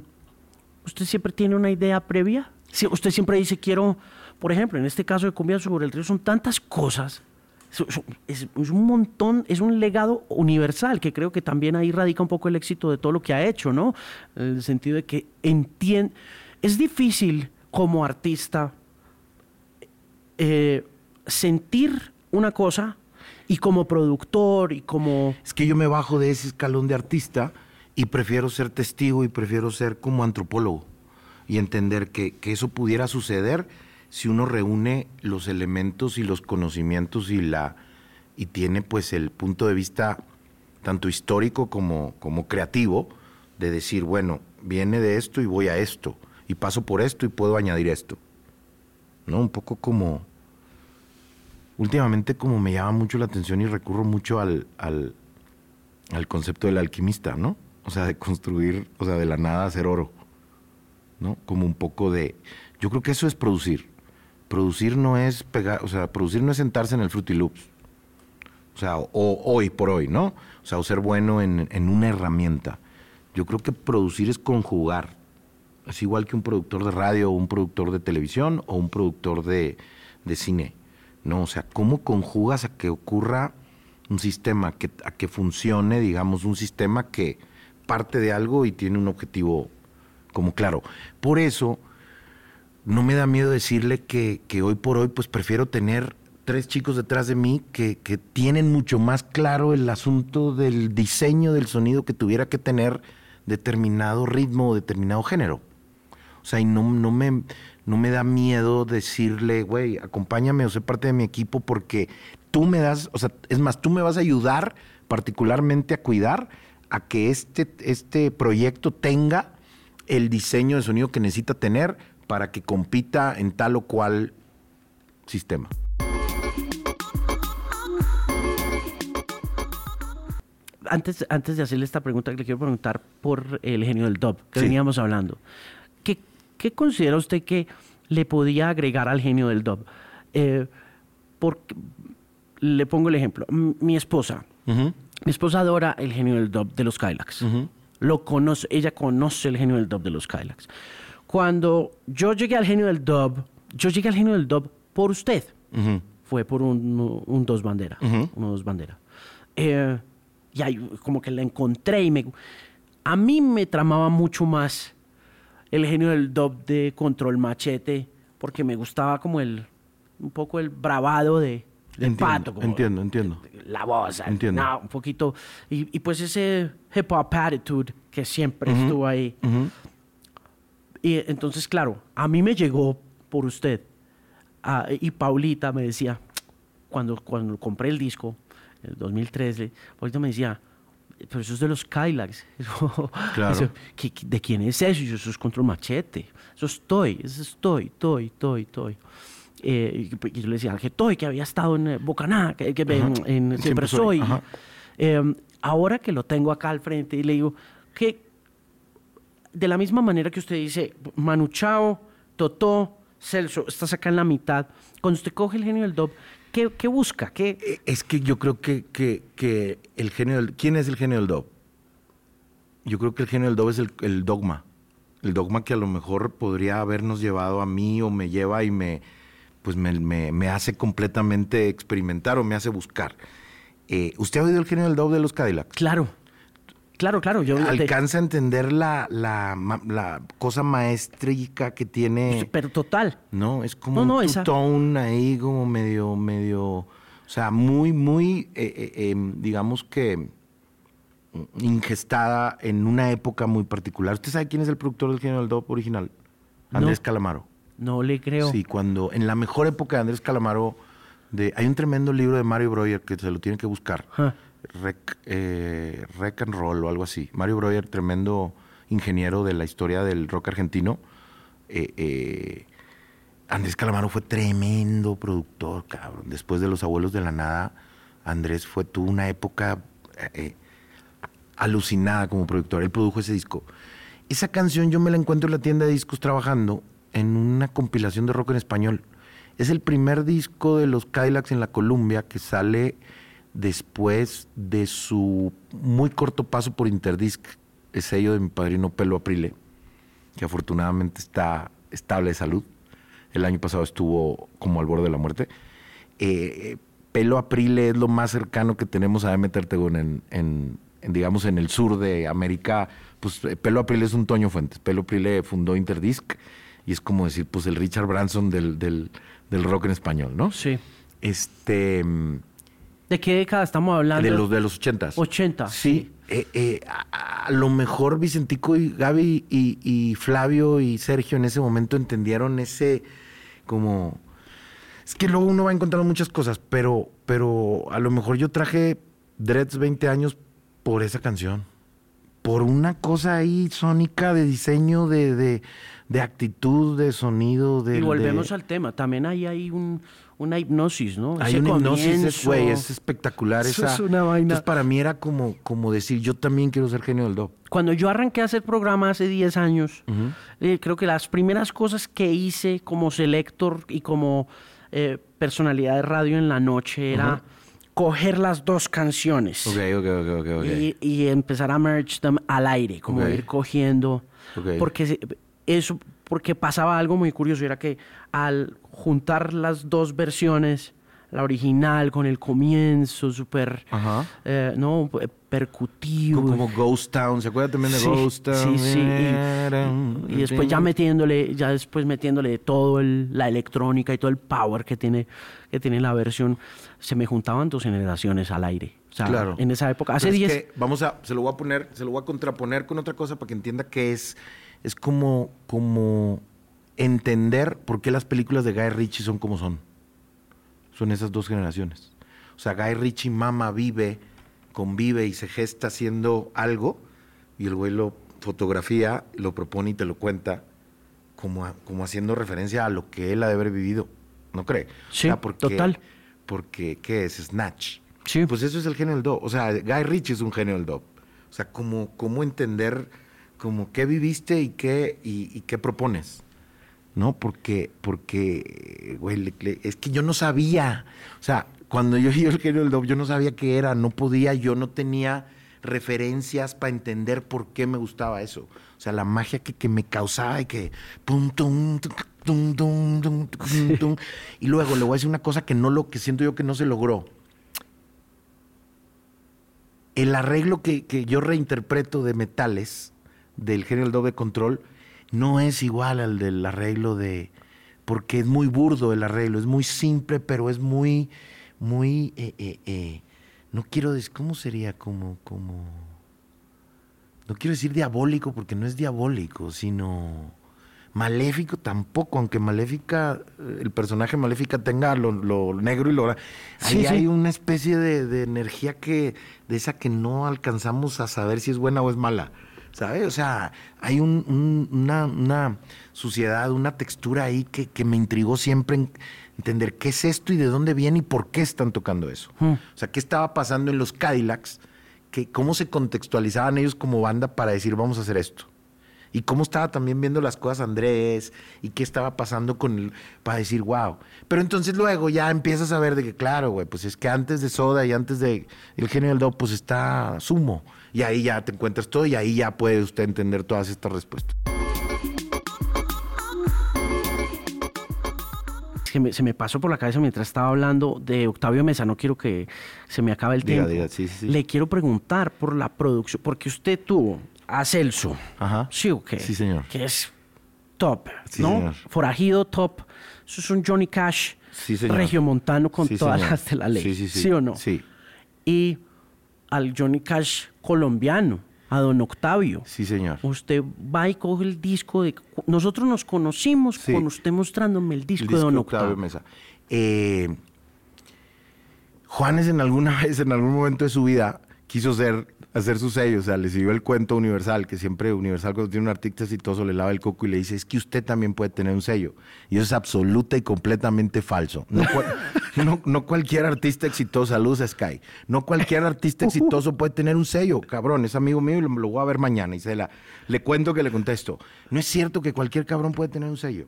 ¿Usted siempre tiene una idea previa? Sí, usted siempre dice, quiero, por ejemplo, en este caso de Cumbia sobre el Río, son tantas cosas. es un montón, es un legado universal, que creo que también ahí radica un poco el éxito de todo lo que ha hecho, ¿no? En el sentido de que entiende. Es difícil como artista eh, sentir una cosa y como productor y como. Es que yo me bajo de ese escalón de artista y prefiero ser testigo y prefiero ser como antropólogo y entender que, que eso pudiera suceder si uno reúne los elementos y los conocimientos y la y tiene pues el punto de vista tanto histórico como, como creativo de decir, bueno, viene de esto y voy a esto y paso por esto y puedo añadir esto. ¿No? Un poco como últimamente como me llama mucho la atención y recurro mucho al, al, al concepto del alquimista, ¿no? O sea, de construir, o sea, de la nada hacer oro, ¿no? Como un poco de... Yo creo que eso es producir. Producir no es pegar, o sea, producir no es sentarse en el Fruity Loops. O sea, o, hoy por hoy, ¿no? O sea, o ser bueno en, una herramienta. Yo creo que producir es conjugar. Es igual que un productor de radio o un productor de televisión o un productor de cine. No, o sea, ¿cómo conjugas a que ocurra un sistema, que, a que funcione, digamos, un sistema que parte de algo y tiene un objetivo como claro? Por eso, no me da miedo decirle que, que hoy por hoy, pues prefiero tener tres chicos detrás de mí que, que tienen mucho más claro el asunto del diseño del sonido que tuviera que tener determinado ritmo o determinado género. O sea, y no, no, me, no me da miedo decirle, güey, acompáñame o sé parte de mi equipo porque tú me das, o sea, es más, tú me vas a ayudar particularmente a cuidar a que este, este proyecto tenga el diseño de sonido que necesita tener para que compita en tal o cual sistema. Antes, antes de hacerle esta pregunta, le quiero preguntar por el genio del dub que Sí. veníamos hablando. ¿Qué, considera usted que le podía agregar al genio del dub? Eh, porque, le pongo el ejemplo. Mi esposa, mi esposa adora el genio del dub de los Kylax. Lo conoce, ella conoce el genio del dub de los Kylax. Cuando yo llegué al genio del dub, yo llegué al genio del dub por usted. fue por un, un dos bandera. Uno dos bandera. Eh, y ahí como que la encontré y me... A mí me tramaba mucho más el genio del dub de Control Machete porque me gustaba como el... un poco el bravado de, del Entiendo, pato. como entiendo, entiendo. La voz. Entiendo. no, un poquito... Y, y pues ese hip hop attitude que siempre estuvo ahí. Y entonces, claro, a mí me llegó por usted. Ah, y Paulita me decía, cuando, cuando compré el disco, en el 2013, Paulita me decía, pero eso es de los Kylax. Claro. eso, ¿qué- qué- ¿De quién es eso? Yo, eso es Control Machete. Eso estoy, eso estoy, estoy, estoy, estoy. Eh, y, y yo le decía al Getoy que había estado en eh, Bocaná, que, que en, en Siempre, Siempre Soy, Soy. Eh, ahora que lo tengo acá al frente y le digo, que de la misma manera que usted dice, Manu Chao, Totó, Celso, estás acá en la mitad. Cuando usted coge el genio del dub, ¿qué, qué busca? ¿Qué? Eh, Es que yo creo que, que, que el genio del... ¿Quién es el genio del dog? Yo creo que el genio del dog es el, el dogma. El dogma que a lo mejor podría habernos llevado a mí o me lleva y me, pues me, me- me hace completamente experimentar o me hace buscar. Eh, ¿Usted ha oído el genio del dog de los Cadillacs? Claro, claro, claro. Yo te- ¿Alcanza a entender la, la, la cosa maestrica que tiene? pero total. No, es como No, no, un esa- two-tone ahí, como medio, medio, o sea, muy, muy, eh, eh, em, digamos que ingestada en una época muy particular. ¿Usted sabe quién es el productor del Genio del Dop original? No. Andrés Calamaro. No le creo. Sí, cuando, en la mejor época de Andrés Calamaro, de, hay un tremendo libro de Mario Breuer que se lo tiene que buscar. Ajá. Rec, eh, Rec and Roll o algo así. Mario Breuer, tremendo ingeniero de la historia del rock argentino. Eh, eh, Andrés Calamaro fue tremendo productor, cabrón. Después de Los Abuelos de la Nada, Andrés fue, tuvo una época alucinada como productor. Él produjo ese disco. Esa canción yo me la encuentro en la tienda de discos trabajando en una compilación de rock en español. Es el primer disco de los Cadillacs en la Columbia que sale después de su muy corto paso por Interdisc, el sello de mi padrino Pelo Aprile, que afortunadamente está estable de salud. El año pasado estuvo como al borde de la muerte. Eh, Pelo Aprile es lo más cercano que tenemos a Demeter Tegón en, en- en, digamos, en el sur de América. Pues eh, Pelo Aprile es un Toño Fuentes. Pelo Aprile fundó Interdisc y es como decir, pues el Richard Branson del, del- del rock en español, ¿no? Sí. Este, mm, ¿De qué década estamos hablando? de los de los ochentas. 80. Sí, eh, eh, a, a lo mejor Vicentico y Gaby y, y Flavio y Sergio en ese momento entendieron ese como... Es que luego uno va encontrando muchas cosas, pero, pero a lo mejor yo traje Dreads 20 años por esa canción. Por una cosa ahí sónica de diseño, de, de, de actitud, de sonido, de... Y volvemos de- al tema. También hay ahí un, una hipnosis, ¿no? hay Ese una hipnosis, güey, es espectacular. Eso esa, es una vaina. Entonces para mí era como, como decir, yo también quiero ser genio del dop. Cuando yo arranqué a hacer programa hace 10 años, eh, creo que las primeras cosas que hice como selector y como eh, personalidad de radio en la noche era coger las dos canciones Ok, ok, ok, ok. ok. y, y empezar a merge them al aire, como ir cogiendo. Ok. Porque eso, porque pasaba algo muy curioso, era que al juntar las dos versiones, la original con el comienzo súper, eh, no, percutivo. Como, Ghost Town, ¿se acuerda también de Sí, Ghost Town? sí, sí, y, y después ya metiéndole, ya después metiéndole todo el- la electrónica y todo el power que tiene, que tiene la versión, se me juntaban dos generaciones al aire. O sea, Claro. en esa época, hace Pero es 10... que vamos a, se lo voy a poner, se lo voy a contraponer con otra cosa para que entienda que es, es como, como entender por qué las películas de Guy Ritchie son como son. Son esas dos generaciones. O sea, Guy Ritchie mama, vive, convive y se gesta haciendo algo y el güey lo fotografía, lo propone y te lo cuenta como, a- como haciendo referencia a lo que él ha de haber vivido. ¿No cree? Sí, total. Porque, ¿qué es? Snatch. Sí. Pues eso es el genio del dub. O sea, Guy Ritchie es un genio del dub. O sea, cómo, cómo entender como qué viviste y qué, y, y qué propones. ¿No? Porque, porque, güey, le- le- es que yo no sabía. O sea, cuando yo oí el genio del dub, yo no sabía qué era, no podía, yo no tenía referencias para entender por qué me gustaba eso. O sea, la magia que, que me causaba y que pum, tum, tum, tum. Y luego le voy a decir una cosa que no lo que siento yo que no se logró. El arreglo que, que yo reinterpreto de metales del General Doble Control no es igual al del arreglo de. Porque es muy burdo el arreglo, es muy simple, pero es muy. Muy. eh, eh, eh, no quiero decir. ¿Cómo sería? Como. como no quiero decir diabólico porque no es diabólico, sino maléfico tampoco, aunque maléfica, el personaje maléfica tenga lo, lo negro y lo... Ahí Sí, sí. hay una especie de, de energía que, de esa que no alcanzamos a saber si es buena o es mala, ¿sabes? O sea, hay un- un- una, una suciedad, una textura ahí que, que me intrigó siempre en entender qué es esto y de dónde viene y por qué están tocando eso. Hmm. O sea, qué estaba pasando en los Cadillacs, que, cómo se contextualizaban ellos como banda para decir vamos a hacer esto. Y cómo estaba también viendo las cosas Andrés y qué estaba pasando con para decir wow. Pero entonces luego ya empiezas a ver de que claro, güey, pues es que antes de Soda y antes de el genio del do, pues está Sumo. Y ahí ya te encuentras todo y ahí ya puede usted entender todas estas respuestas. Me- se me pasó por la cabeza mientras estaba hablando de Octavio Mesa, no quiero que se me acabe el Diga, tiempo. diga, sí, sí. Le quiero preguntar por la producción, porque usted tuvo a Celso, Ajá. ¿sí o qué? Sí, señor. Que es top, Sí, ¿no? señor. Forajido top. Eso es un Johnny Cash Sí, señor. regiomontano con todas señor. las de la ley. Sí, sí, sí. o no? Sí. Y al Johnny Cash colombiano, a don Octavio. Sí, señor. Usted va y coge el disco de... Nosotros nos conocimos Sí. con usted mostrándome el disco, El de don Octavio. Mesa. Eh, Juanes en alguna vez, en algún momento de su vida, quiso ser, hacer su sello. O sea, le siguió el cuento Universal, que siempre Universal cuando tiene un artista exitoso le lava el coco y le dice, es que usted también puede tener un sello. Y eso es absoluta y completamente falso. No, no- no cualquier artista exitoso, luz Sky, no cualquier artista exitoso puede tener un sello. Cabrón, es amigo mío y lo, voy a ver mañana. Y se la, le cuento que le contesto. No es cierto que cualquier cabrón puede tener un sello.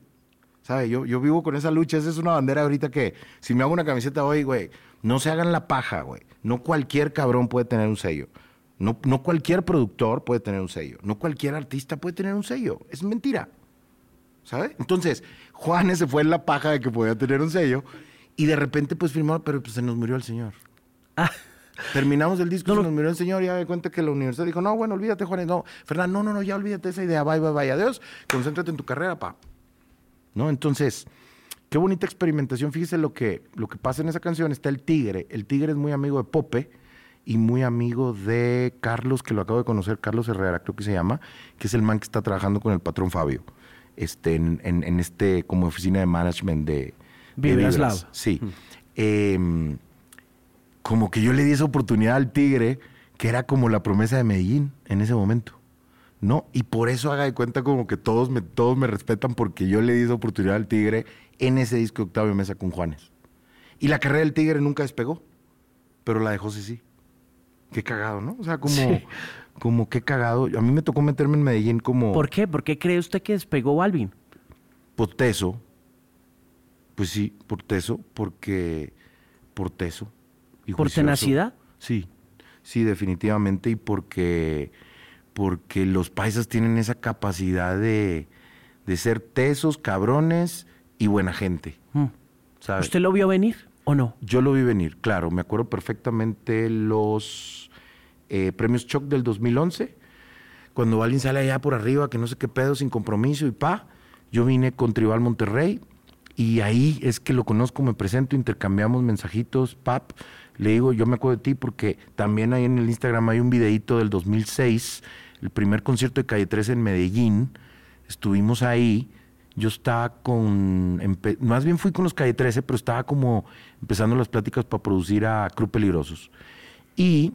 ¿Sabe? Yo, yo vivo con esa lucha. Esa es una bandera ahorita que, si me hago una camiseta hoy, güey, no se hagan la paja, güey. No cualquier cabrón puede tener un sello. No, no cualquier productor puede tener un sello. No cualquier artista puede tener un sello. Es mentira. ¿Sabe? Entonces, Juanes se fue en la paja de que podía tener un sello y de repente, pues firmó, pero pues se nos murió el señor. Ah, Terminamos el disco, No, se no. nos murió el señor y ya de cuenta que la universidad dijo, no, bueno, olvídate, Juanes, no. Fernando, no, no, no, ya olvídate esa idea, bye, bye, bye, adiós, concéntrate en tu carrera, pa. ¿No? Entonces, qué bonita experimentación. Fíjese lo que, lo que pasa en esa canción. Está el Tigre. El Tigre es muy amigo de Pope y muy amigo de Carlos, que lo acabo de conocer, Carlos Herrera, creo que se llama, que es el man que está trabajando con el patrón Fabio, este, en, en- en este, como oficina de management de, de Vibras Vibras. Lab. Sí. Em, como que yo le di esa oportunidad al Tigre, que era como la promesa de Medellín en ese momento. ¿No? Y por eso haga de cuenta como que todos me, todos me respetan porque yo le di esa oportunidad al Tigre en ese disco de Octavio Mesa con Juanes. Y la carrera del Tigre nunca despegó, pero la de José sí. Qué cagado, ¿no? O sea, como, Sí. como qué cagado. A mí me tocó meterme en Medellín como ¿Por qué? ¿Por qué cree usted que despegó Balvin? por teso. Pues sí, por teso, porque por teso. y ¿Por juicioso. tenacidad? Sí, sí, definitivamente. Y porque, porque los paisas tienen esa capacidad de, de ser tesos, cabrones y buena gente. Mm. ¿Usted lo vio venir o no? Yo lo vi venir, claro. Me acuerdo perfectamente los eh, premios Choc del 2011, cuando alguien sale allá por arriba, que no sé qué pedo, sin compromiso y pa. Yo vine con Tribal Monterrey y ahí es que lo conozco, me presento, intercambiamos mensajitos, pap. Le digo, yo me acuerdo de ti porque también ahí en el Instagram hay un videíto del 2006, el primer concierto de Calle 13 en Medellín. Estuvimos ahí. Yo estaba con. más bien fui con los Calle 13, pero estaba como empezando las pláticas para producir a Cru Peligrosos. Y.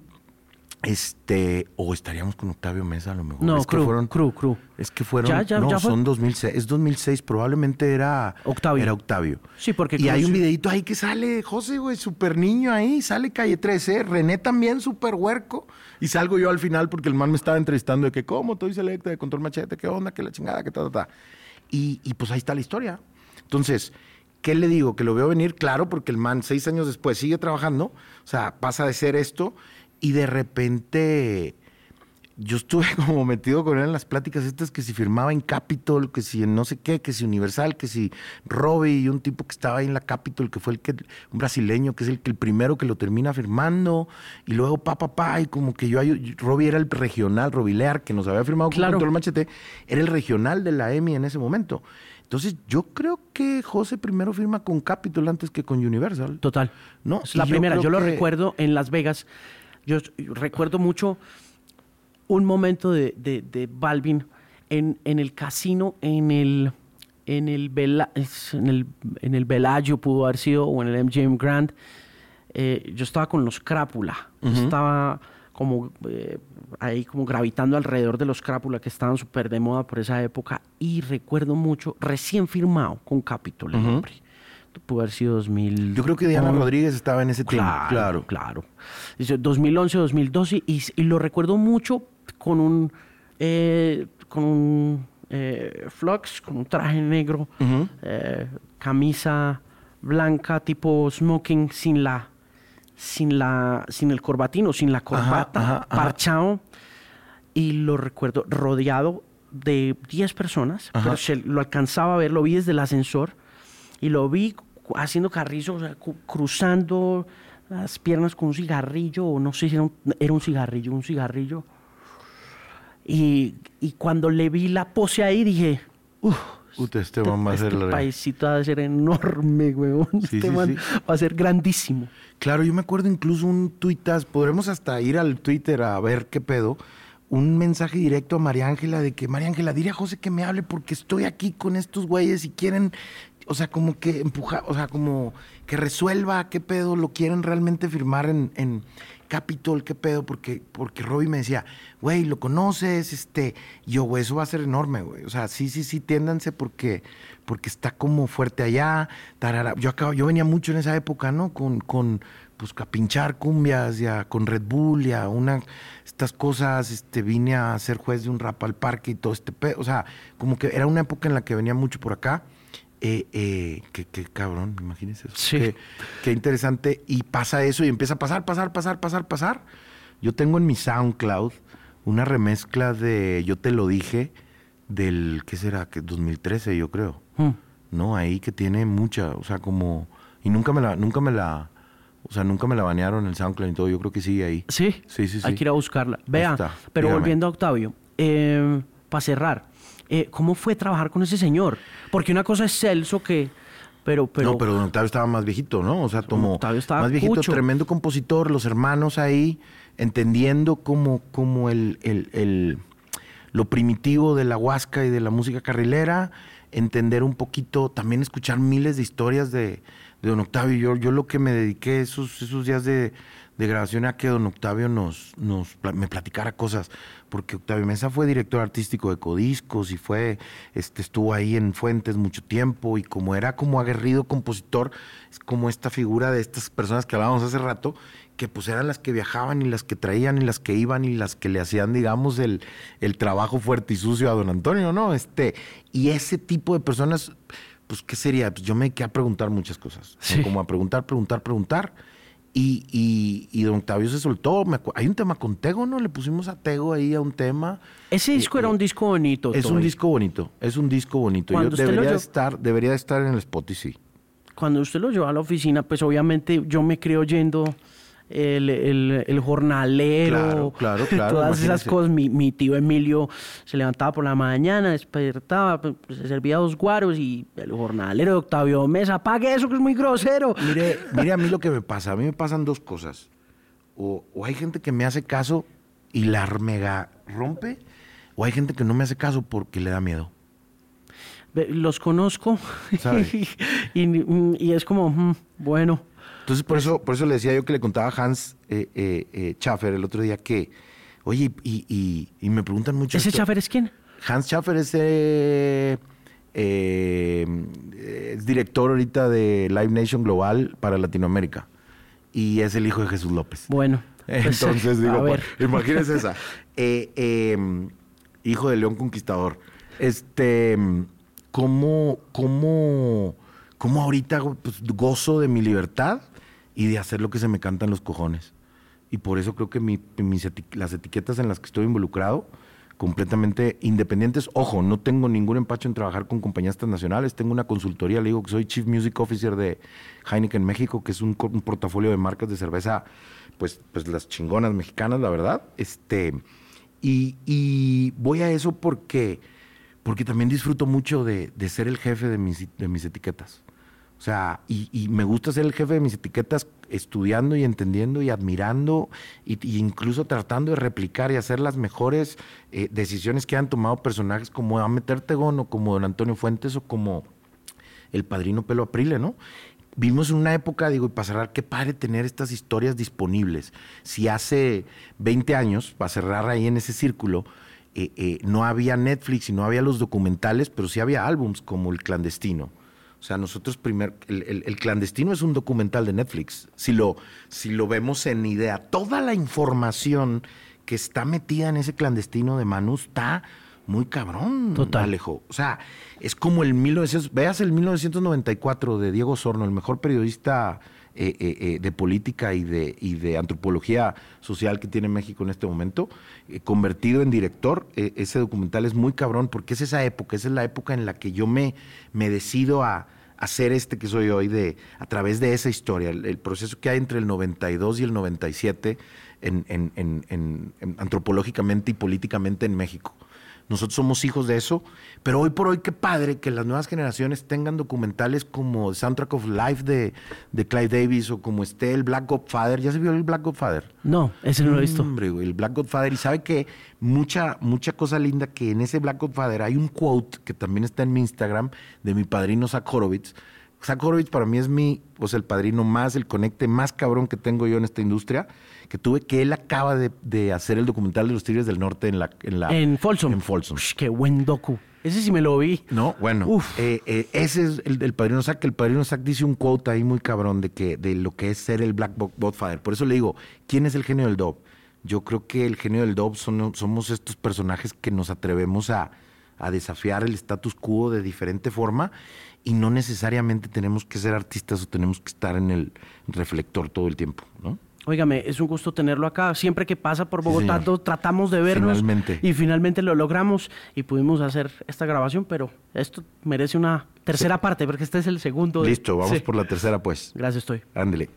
Este. O estaríamos con Octavio Mesa a lo mejor. No, es que Cru, fueron, Cru, Cru. Es que fueron. Ya, ya, no, ya fue. son 2006. Es 2006. Probablemente era. Octavio. Era Octavio. Sí, porque Y hay un videito ahí que sale José, güey, súper niño ahí, sale calle 13, René también súper huerco. Y salgo yo al final porque el man me estaba entrevistando de que, ¿cómo? Estoy selecta de control machete, ¿qué onda? ¿Qué la chingada? ¿Qué ta, ta, ta? Y, y pues ahí está la historia. Entonces, ¿qué le digo? Que lo veo venir, claro, porque el man seis años después sigue trabajando, o sea, pasa de ser esto y de repente yo estuve como metido con él en las pláticas estas que si firmaba en Capitol, que si en no sé qué, que si Universal, que si Robbie y un tipo que estaba ahí en la Capitol, que fue el que, un brasileño, que es el que el primero que lo termina firmando, y luego pa, pa, pa, y como que yo, Robbie era el regional, Robbie Lear, que nos había firmado con Control Machete, era el regional de la EMI en ese momento. Entonces, yo creo que José primero firma con Capitol antes que con Universal. Total. No, es la primera. Yo lo recuerdo en Las Vegas. Yo recuerdo mucho un momento de, de, Balvin en, en, el casino, en el, en el, en el, en el Bellagio pudo haber sido, o en el MGM Grand. Eh, yo estaba con los Crápula. Estaba como eh, ahí como gravitando alrededor de los Crápula que estaban súper de moda por esa época. Y recuerdo mucho, recién firmado con Capitol, el nombre pudo haber sido 2000. Yo creo que Diana Rodríguez estaba en ese tiempo. Claro, claro. 2011, 2012 y, y, lo recuerdo mucho con un, eh, con un eh, flux, con un traje negro, eh, camisa blanca tipo smoking sin la sin la sin el corbatino, sin la corbata, parchado y lo recuerdo rodeado de 10 personas, pero se lo alcanzaba a ver, lo vi desde el ascensor y lo vi haciendo carrizo, cruzando las piernas con un cigarrillo, o no sé si era un, era un cigarrillo, un cigarrillo. Y, y, cuando le vi la pose ahí dije, uff, este, este va a ser este paisito va a ser enorme, weón. este va a ser grandísimo. Claro, yo me acuerdo incluso un tuitas, podremos hasta ir al Twitter a ver qué pedo, un mensaje directo a María Ángela de que María Ángela, dile a José que me hable porque estoy aquí con estos güeyes y quieren o sea, como que empuja, o sea, como que resuelva qué pedo lo quieren realmente firmar en, en Capitol, qué pedo, porque, porque Robbie me decía, güey, lo conoces, este, yo, güey, eso va a ser enorme, güey. O sea, sí, sí, sí, tiéndanse porque, porque está como fuerte allá. Yo acabo, yo venía mucho en esa época, ¿no? Con, con pues a pinchar cumbias, ya con Red Bull, ya una, estas cosas, este, vine a ser juez de un rap al parque y todo este pedo. O sea, como que era una época en la que venía mucho por acá. Eh, eh, qué, cabrón, imagínense eso. Sí. Qué, interesante. Y pasa eso y empieza a pasar, pasar, pasar, pasar, pasar. Yo tengo en mi SoundCloud una remezcla de Yo te lo dije del, ¿qué será? 2013, yo creo. Hmm. No, ahí que tiene mucha, o sea, como. Y nunca me la, nunca me la. O sea, nunca me la banearon en el SoundCloud y todo. Yo creo que sigue ahí. Sí. Sí, sí, sí. Hay que ir a buscarla. Vea, pero volviendo a Octavio, eh, para cerrar, eh, ¿cómo fue trabajar con ese señor? Porque una cosa es Celso que... Pero, pero, no, pero Don Octavio estaba más viejito, ¿no? O sea, tomó más viejito, tremendo compositor, los hermanos ahí, entendiendo como, como el, el, lo primitivo de la huasca y de la música carrilera, entender un poquito, también escuchar miles de historias de, de Don Octavio. Yo, yo lo que me dediqué esos, esos días de, de grabación a que don Octavio nos, nos me platicara cosas, porque Octavio Mesa fue director artístico de Codiscos y fue, este, estuvo ahí en Fuentes mucho tiempo y como era como aguerrido compositor, es como esta figura de estas personas que hablábamos hace rato, que pues eran las que viajaban y las que traían y las que iban y las que le hacían, digamos, el, el trabajo fuerte y sucio a don Antonio, ¿no? Este, y ese tipo de personas, pues, ¿qué sería? Pues yo me quedé a preguntar muchas cosas, como a preguntar, preguntar, preguntar y, y, don Octavio se soltó. hay un tema con Tego, ¿no? Le pusimos a Tego ahí a un tema. Ese disco era un disco bonito. Es un disco bonito, es un disco bonito. Yo debería, estar, debería estar en el Spotify. Cuando usted lo llevó a la oficina, pues obviamente yo me creo yendo el, el, el jornalero, claro, claro, todas esas cosas. Mi, mi, tío Emilio se levantaba por la mañana, despertaba, pues, se servía dos guaros y el jornalero de Octavio Mesa, apague eso que es muy grosero. Mire, mire a mí lo que me pasa, a mí me pasan dos cosas. O, o hay gente que me hace caso y la mega rompe, o hay gente que no me hace caso porque le da miedo. Los conozco y, y, es como, mm, bueno. Entonces, por eso, por eso le decía yo que le contaba a Hans eh, eh, eh Schaffer el otro día que, oye, y, y, me preguntan mucho. ¿Ese Schaffer es quién? Hans Schaffer es, eh, es director ahorita de Live Nation Global para Latinoamérica. Y es el hijo de Jesús López. Bueno. Pues, Entonces, digo, pues, imagínense esa. Em, hijo de León Conquistador. Este, ¿cómo, cómo, cómo ahorita pues, gozo de mi libertad? Y de hacer lo que se me cantan los cojones. y por eso creo que mi- mis las etiquetas en las que estoy involucrado, completamente independientes. Ojo, no tengo ningún empacho en trabajar con compañías transnacionales. Tengo una consultoría, le digo que soy Chief Music Officer de Heineken México, que es un, un portafolio de marcas de cerveza, pues, pues las chingonas mexicanas, la verdad. Este, y, y voy a eso porque, porque también disfruto mucho de, de ser el jefe de mis, de mis etiquetas. O sea, y, y me gusta ser el jefe de mis etiquetas estudiando y entendiendo y admirando y, incluso tratando de replicar y hacer las mejores eh, decisiones que han tomado personajes como Ahmet Ertegun o como Don Antonio Fuentes o como el padrino Pelo Aprile, ¿no? Vivimos en una época, digo, y para cerrar, qué padre tener estas historias disponibles. Si hace 20 años, para cerrar ahí en ese círculo, eh, eh, no había Netflix y no había los documentales, pero sí había álbums como El Clandestino. O sea, nosotros primer, el, el- el clandestino es un documental de Netflix. Si lo, si lo vemos en idea, toda la información que está metida en ese clandestino de Manu está muy cabrón, Total. Alejo. O sea, es como el 1900, veas el 1994 de Diego Sorno, el mejor periodista eh, eh, eh, de política y de, y de antropología social que tiene México en este momento, eh, convertido en director. ese documental es muy cabrón porque es esa época, esa es la época en la que yo me, me decido a hacer este que soy hoy de a través de esa historia, el, proceso que hay entre el 92 y el 97 en, en- en- en- en- antropológicamente y políticamente en México. Nosotros somos hijos de eso, pero hoy por hoy qué padre que las nuevas generaciones tengan documentales como Soundtrack of Life de, de Clive Davis o como esté el Black Godfather. ¿Ya se vio el Black Godfather? No, ese no lo he visto. Hombre, güey, el Black Godfather. Y sabe que mucha, mucha cosa linda que en ese Black Godfather hay un quote que también está en mi Instagram de mi padrino Zach Horowitz. Zach Horowitz para mí es mi, pues el padrino más, el conecte más cabrón que tengo yo en esta industria, que tuve que él acaba de, de hacer el documental de los Tigres del Norte en la... En, la, En Folsom. En Folsom. Ush, qué buen docu. Ese sí me lo vi. No, bueno, Uf. eh, eh, ese es el, el padrino Zack. El padrino Zack dice un quote ahí muy cabrón de que de lo que es ser el Black Godfather. Por eso le digo, ¿quién es el genio del Dove? Yo creo que el genio del Dove son, somos estos personajes que nos atrevemos a, a desafiar el status quo de diferente forma y no necesariamente tenemos que ser artistas o tenemos que estar en el reflector todo el tiempo, ¿no? Óigame, es un gusto tenerlo acá. Siempre que pasa por Bogotá, tratamos de vernos. Finalmente. Y finalmente lo logramos y pudimos hacer esta grabación, pero esto merece una tercera parte, porque este es el segundo. de- Listo, vamos Sí. por la tercera pues. Gracias, estoy. Ándele.